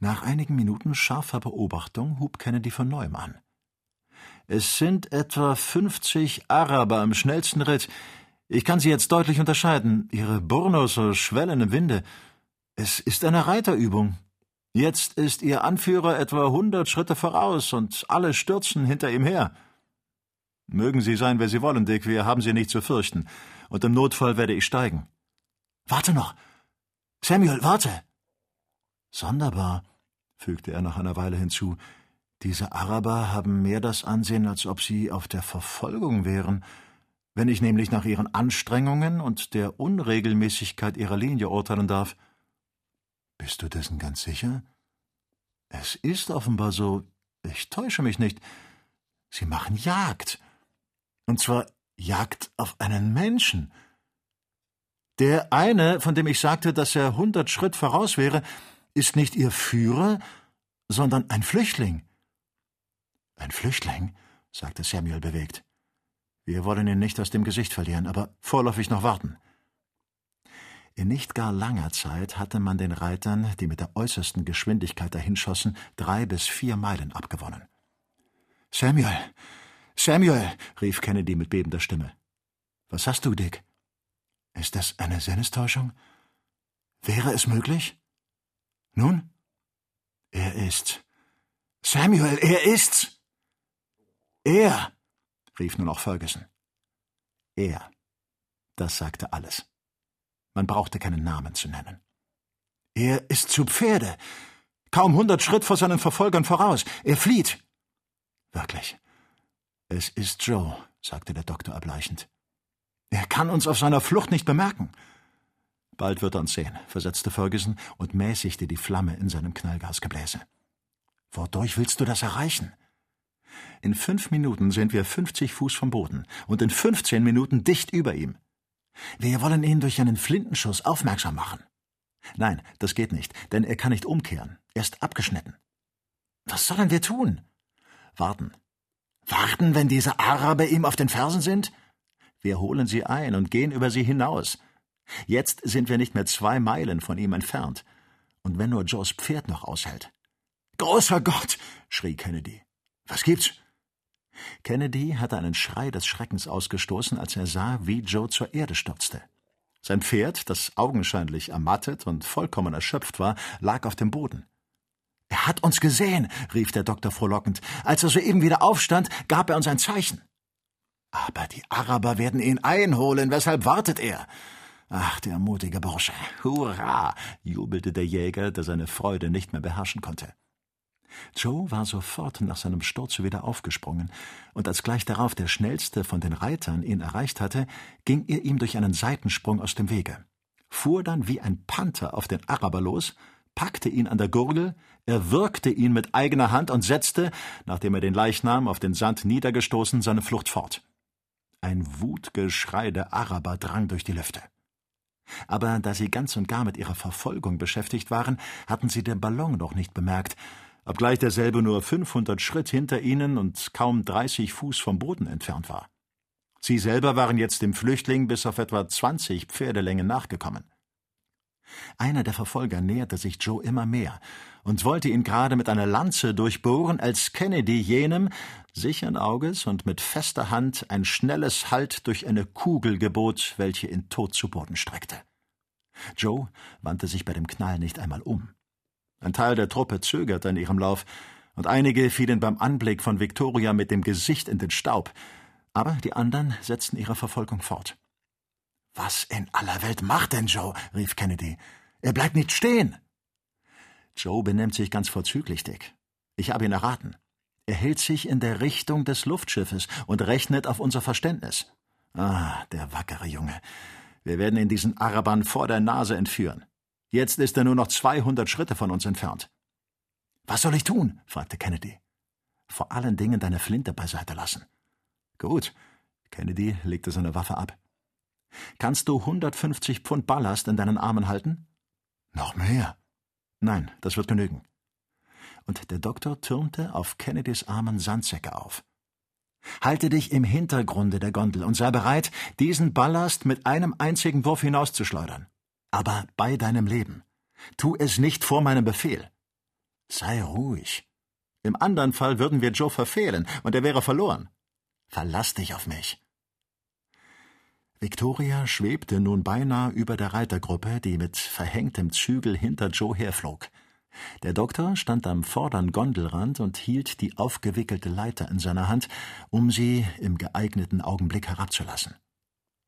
Nach einigen Minuten scharfer Beobachtung hub Kennedy von neuem an. Es sind etwa fünfzig Araber im schnellsten Ritt. Ich kann sie jetzt deutlich unterscheiden. Ihre Burnusse schwellen im Winde. Es ist eine Reiterübung. Jetzt ist ihr Anführer etwa hundert Schritte voraus und alle stürzen hinter ihm her. Mögen Sie sein, wer Sie wollen, Dick, wir haben Sie nicht zu fürchten. Und im Notfall werde ich steigen. Warte noch. Samuel, warte. Sonderbar, fügte er nach einer Weile hinzu. Diese Araber haben mehr das Ansehen, als ob sie auf der Verfolgung wären. Wenn ich nämlich nach ihren Anstrengungen und der Unregelmäßigkeit ihrer Linie urteilen darf. Bist du dessen ganz sicher? Es ist offenbar so. Ich täusche mich nicht. Sie machen Jagd. Und zwar Jagd auf einen Menschen. Der eine, von dem ich sagte, dass er hundert Schritt voraus wäre, ist nicht Ihr Führer, sondern ein Flüchtling. Ein Flüchtling? sagte Samuel bewegt. Wir wollen ihn nicht aus dem Gesicht verlieren, aber vorläufig noch warten. In nicht gar langer Zeit hatte man den Reitern, die mit der äußersten Geschwindigkeit dahinschossen, drei bis vier Meilen abgewonnen. Samuel, Samuel, rief Kennedy mit bebender Stimme. Was hast du, Dick? Ist das eine Sinnestäuschung? Wäre es möglich? Nun? Er ist's. Samuel, er ist's! Er! rief nun auch Ferguson. Er. Das sagte alles. Man brauchte keinen Namen zu nennen. Er ist zu Pferde. Kaum hundert Schritt vor seinen Verfolgern voraus. Er flieht. Wirklich. Es ist Joe, sagte der Doktor erbleichend. Er kann uns auf seiner Flucht nicht bemerken. Bald wird er uns sehen, versetzte Ferguson und mäßigte die Flamme in seinem Knallgasgebläse. Wodurch willst du das erreichen? In fünf Minuten sind wir fünfzig Fuß vom Boden und in fünfzehn Minuten dicht über ihm. Wir wollen ihn durch einen Flintenschuss aufmerksam machen. Nein, das geht nicht, denn er kann nicht umkehren. Er ist abgeschnitten. Was sollen wir tun? Warten. Warten, wenn diese Araber ihm auf den Fersen sind? Wir holen sie ein und gehen über sie hinaus. Jetzt sind wir nicht mehr zwei Meilen von ihm entfernt. Und wenn nur Joes Pferd noch aushält. Großer Gott! schrie Kennedy. Was gibt's? Kennedy hatte einen Schrei des Schreckens ausgestoßen, als er sah, wie Joe zur Erde stürzte. Sein Pferd, das augenscheinlich ermattet und vollkommen erschöpft war, lag auf dem Boden. Er hat uns gesehen, rief der Doktor frohlockend. Als er soeben wieder aufstand, gab er uns ein Zeichen. Aber die Araber werden ihn einholen, weshalb wartet er? Ach, der mutige Bursche. Hurra! jubelte der Jäger, der seine Freude nicht mehr beherrschen konnte. Joe war sofort nach seinem Sturz wieder aufgesprungen, und als gleich darauf der schnellste von den Reitern ihn erreicht hatte, ging er ihm durch einen Seitensprung aus dem Wege, fuhr dann wie ein Panther auf den Araber los, packte ihn an der Gurgel, erwürgte ihn mit eigener Hand und setzte, nachdem er den Leichnam auf den Sand niedergestoßen, seine Flucht fort. Ein Wutgeschrei der Araber drang durch die Lüfte. Aber da sie ganz und gar mit ihrer Verfolgung beschäftigt waren, hatten sie den Ballon noch nicht bemerkt, obgleich derselbe nur 500 Schritt hinter ihnen und kaum 30 Fuß vom Boden entfernt war. Sie selber waren jetzt dem Flüchtling bis auf etwa 20 Pferdelängen nachgekommen. Einer der Verfolger näherte sich Joe immer mehr und wollte ihn gerade mit einer Lanze durchbohren, als Kennedy jenem, sichern Auges und mit fester Hand ein schnelles Halt durch eine Kugel gebot, welche ihn tot zu Boden streckte. Joe wandte sich bei dem Knall nicht einmal um. Ein Teil der Truppe zögerte in ihrem Lauf, und einige fielen beim Anblick von Victoria mit dem Gesicht in den Staub, aber die anderen setzten ihre Verfolgung fort. Was in aller Welt macht denn Joe? rief Kennedy. Er bleibt nicht stehen. Joe benimmt sich ganz vorzüglich, Dick. Ich habe ihn erraten. Er hält sich in der Richtung des Luftschiffes und rechnet auf unser Verständnis. Ah, der wackere Junge. Wir werden ihn diesen Arabern vor der Nase entführen. Jetzt ist er nur noch 200 Schritte von uns entfernt. Was soll ich tun? fragte Kennedy. Vor allen Dingen deine Flinte beiseite lassen. Gut. Kennedy legte seine Waffe ab. Kannst du 150 Pfund Ballast in deinen Armen halten? Noch mehr. Nein, das wird genügen. Und der Doktor türmte auf Kennedys Armen Sandsäcke auf. Halte dich im Hintergrunde der Gondel und sei bereit, diesen Ballast mit einem einzigen Wurf hinauszuschleudern aber bei deinem Leben. Tu es nicht vor meinem Befehl. Sei ruhig. Im anderen Fall würden wir Joe verfehlen und er wäre verloren. Verlass dich auf mich. Victoria schwebte nun beinahe über der Reitergruppe, die mit verhängtem Zügel hinter Joe herflog. Der Doktor stand am vorderen Gondelrand und hielt die aufgewickelte Leiter in seiner Hand, um sie im geeigneten Augenblick herabzulassen.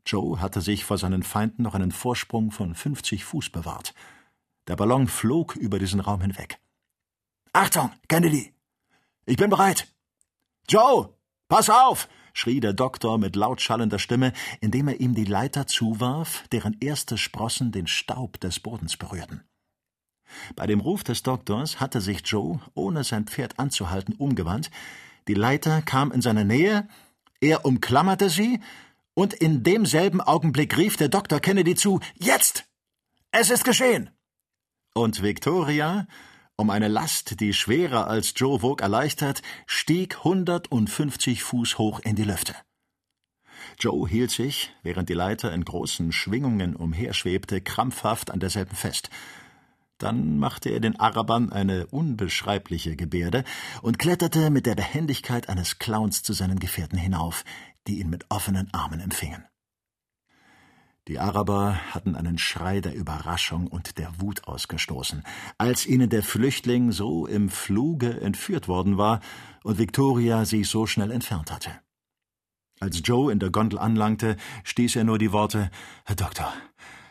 Joe hatte sich vor seinen Feinden noch einen Vorsprung von fünfzig Fuß bewahrt. Der Ballon flog über diesen Raum hinweg. Achtung, Kennedy! Ich bin bereit! Joe! Pass auf! schrie der Doktor mit laut schallender Stimme, indem er ihm die Leiter zuwarf, deren erste Sprossen den Staub des Bodens berührten. Bei dem Ruf des Doktors hatte sich Joe, ohne sein Pferd anzuhalten, umgewandt, die Leiter kam in seine Nähe, er umklammerte sie, und in demselben Augenblick rief der Doktor Kennedy zu Jetzt. Es ist geschehen. Und Victoria, um eine Last, die schwerer als Joe wog, erleichtert, stieg hundertundfünfzig Fuß hoch in die Lüfte. Joe hielt sich, während die Leiter in großen Schwingungen umherschwebte, krampfhaft an derselben fest. Dann machte er den Arabern eine unbeschreibliche Gebärde und kletterte mit der Behendigkeit eines Clowns zu seinen Gefährten hinauf, die ihn mit offenen Armen empfingen. Die Araber hatten einen Schrei der Überraschung und der Wut ausgestoßen, als ihnen der Flüchtling so im Fluge entführt worden war und Victoria sich so schnell entfernt hatte. Als Joe in der Gondel anlangte, stieß er nur die Worte Herr Doktor,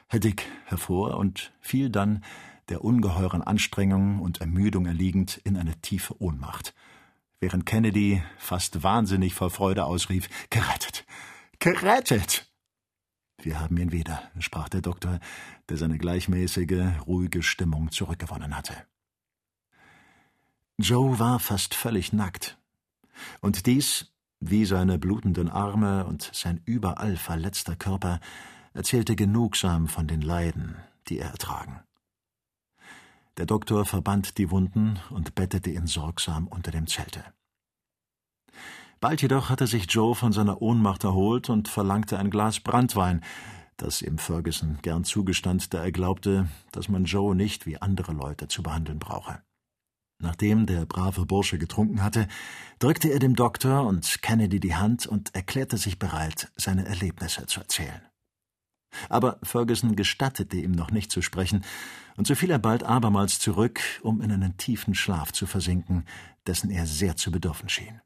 Herr Dick hervor und fiel dann der ungeheuren Anstrengung und Ermüdung erliegend, in eine tiefe Ohnmacht, während Kennedy fast wahnsinnig vor Freude ausrief Gerettet. Gerettet. Wir haben ihn wieder, sprach der Doktor, der seine gleichmäßige, ruhige Stimmung zurückgewonnen hatte. Joe war fast völlig nackt. Und dies, wie seine blutenden Arme und sein überall verletzter Körper, erzählte genugsam von den Leiden, die er ertragen. Der Doktor verband die Wunden und bettete ihn sorgsam unter dem Zelte. Bald jedoch hatte sich Joe von seiner Ohnmacht erholt und verlangte ein Glas Brandwein, das ihm Ferguson gern zugestand, da er glaubte, dass man Joe nicht wie andere Leute zu behandeln brauche. Nachdem der brave Bursche getrunken hatte, drückte er dem Doktor und Kennedy die Hand und erklärte sich bereit, seine Erlebnisse zu erzählen. Aber Ferguson gestattete ihm noch nicht zu sprechen, und so fiel er bald abermals zurück, um in einen tiefen Schlaf zu versinken, dessen er sehr zu bedürfen schien.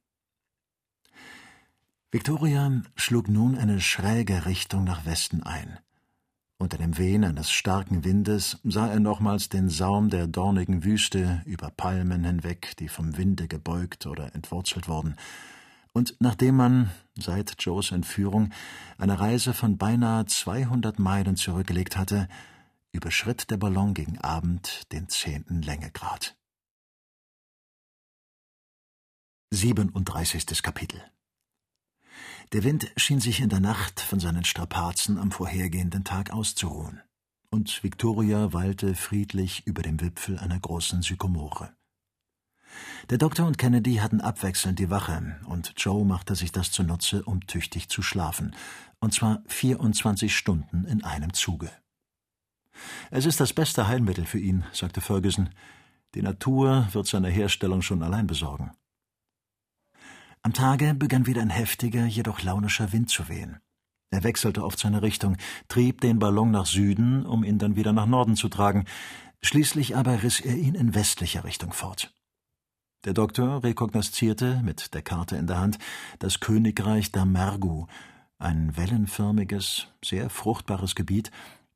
Victoria schlug nun eine schräge Richtung nach Westen ein. Unter dem Wehen eines starken Windes sah er nochmals den Saum der dornigen Wüste über Palmen hinweg, die vom Winde gebeugt oder entwurzelt wurden, und nachdem man, seit Joes Entführung, eine Reise von beinahe 200 Meilen zurückgelegt hatte, überschritt der Ballon gegen Abend den zehnten Längegrad. 37. Kapitel Der Wind schien sich in der Nacht von seinen Strapazen am vorhergehenden Tag auszuruhen, und Victoria weilte friedlich über dem Wipfel einer großen Sykomore. Der Doktor und Kennedy hatten abwechselnd die Wache, und Joe machte sich das zunutze, um tüchtig zu schlafen, und zwar 24 Stunden in einem Zuge. Es ist das beste Heilmittel für ihn, sagte Ferguson. Die Natur wird seine Herstellung schon allein besorgen. Am Tage begann wieder ein heftiger, jedoch launischer Wind zu wehen. Er wechselte oft seine Richtung, trieb den Ballon nach Süden, um ihn dann wieder nach Norden zu tragen. Schließlich aber riss er ihn in westlicher Richtung fort. Der Doktor rekognoszierte mit der Karte in der Hand das Königreich Damergu, ein wellenförmiges, sehr fruchtbares Gebiet,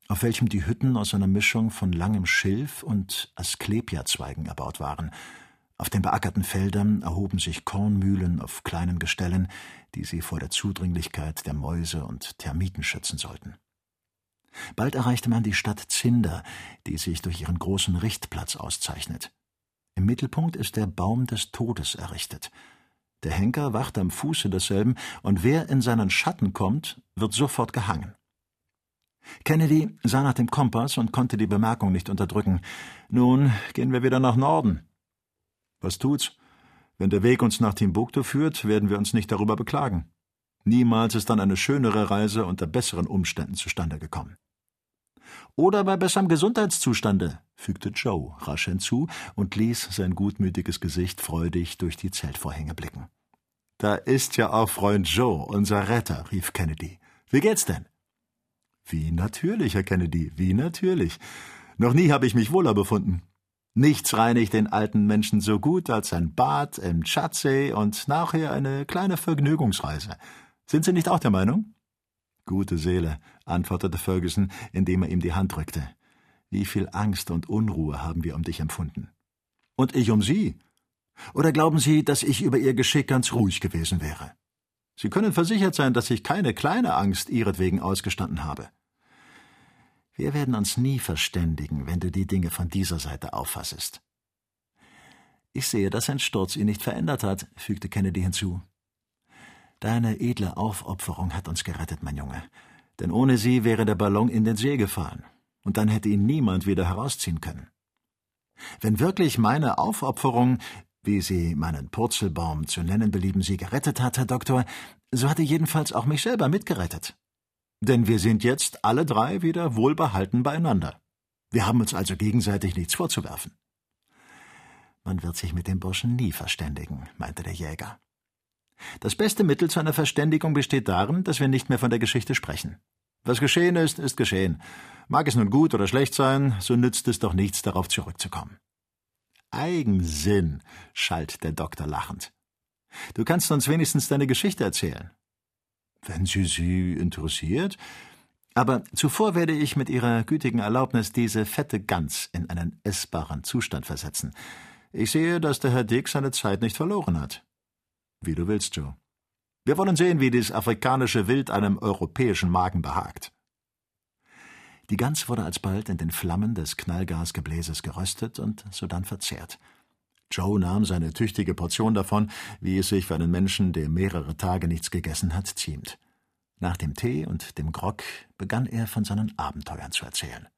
auf welchem die Hütten aus einer Mischung von langem Schilf und Asklepiazweigen erbaut waren. Auf den beackerten Feldern erhoben sich Kornmühlen auf kleinen Gestellen, die sie vor der Zudringlichkeit der Mäuse und Termiten schützen sollten. Bald erreichte man die Stadt Zinder, die sich durch ihren großen Richtplatz auszeichnet. Im Mittelpunkt ist der Baum des Todes errichtet. Der Henker wacht am Fuße desselben, und wer in seinen Schatten kommt, wird sofort gehangen. Kennedy sah nach dem Kompass und konnte die Bemerkung nicht unterdrücken. Nun gehen wir wieder nach Norden. Was tut's? Wenn der Weg uns nach Timbuktu führt, werden wir uns nicht darüber beklagen. Niemals ist dann eine schönere Reise unter besseren Umständen zustande gekommen. Oder bei besserem Gesundheitszustande, fügte Joe rasch hinzu und ließ sein gutmütiges Gesicht freudig durch die Zeltvorhänge blicken. Da ist ja auch Freund Joe, unser Retter, rief Kennedy. Wie geht's denn? Wie natürlich, Herr Kennedy, wie natürlich. Noch nie habe ich mich wohler befunden. Nichts reinigt den alten Menschen so gut als ein Bad im Tschadsee und nachher eine kleine Vergnügungsreise. Sind Sie nicht auch der Meinung? Gute Seele, antwortete Ferguson, indem er ihm die Hand drückte. Wie viel Angst und Unruhe haben wir um dich empfunden. Und ich um Sie. Oder glauben Sie, dass ich über Ihr Geschick ganz ruhig gewesen wäre? Sie können versichert sein, dass ich keine kleine Angst Ihretwegen ausgestanden habe. Wir werden uns nie verständigen, wenn du die Dinge von dieser Seite auffassest. Ich sehe, dass ein Sturz ihn nicht verändert hat, fügte Kennedy hinzu. Deine edle Aufopferung hat uns gerettet, mein Junge. Denn ohne sie wäre der Ballon in den See gefahren, und dann hätte ihn niemand wieder herausziehen können. Wenn wirklich meine Aufopferung, wie Sie meinen Purzelbaum zu nennen belieben, Sie gerettet hat, Herr Doktor, so hatte jedenfalls auch mich selber mitgerettet. Denn wir sind jetzt alle drei wieder wohlbehalten beieinander. Wir haben uns also gegenseitig nichts vorzuwerfen. Man wird sich mit dem Burschen nie verständigen, meinte der Jäger. Das beste Mittel zu einer Verständigung besteht darin, dass wir nicht mehr von der Geschichte sprechen. Was geschehen ist, ist geschehen. Mag es nun gut oder schlecht sein, so nützt es doch nichts, darauf zurückzukommen. Eigensinn, schalt der Doktor lachend. Du kannst uns wenigstens deine Geschichte erzählen. Wenn sie Sie interessiert. Aber zuvor werde ich mit Ihrer gütigen Erlaubnis diese fette Gans in einen essbaren Zustand versetzen. Ich sehe, dass der Herr Dick seine Zeit nicht verloren hat. Wie du willst, Joe. Wir wollen sehen, wie dieses afrikanische Wild einem europäischen Magen behagt. Die Gans wurde alsbald in den Flammen des Knallgasgebläses geröstet und sodann verzehrt. Joe nahm seine tüchtige Portion davon, wie es sich für einen Menschen, der mehrere Tage nichts gegessen hat, ziemt. Nach dem Tee und dem Grog begann er von seinen Abenteuern zu erzählen.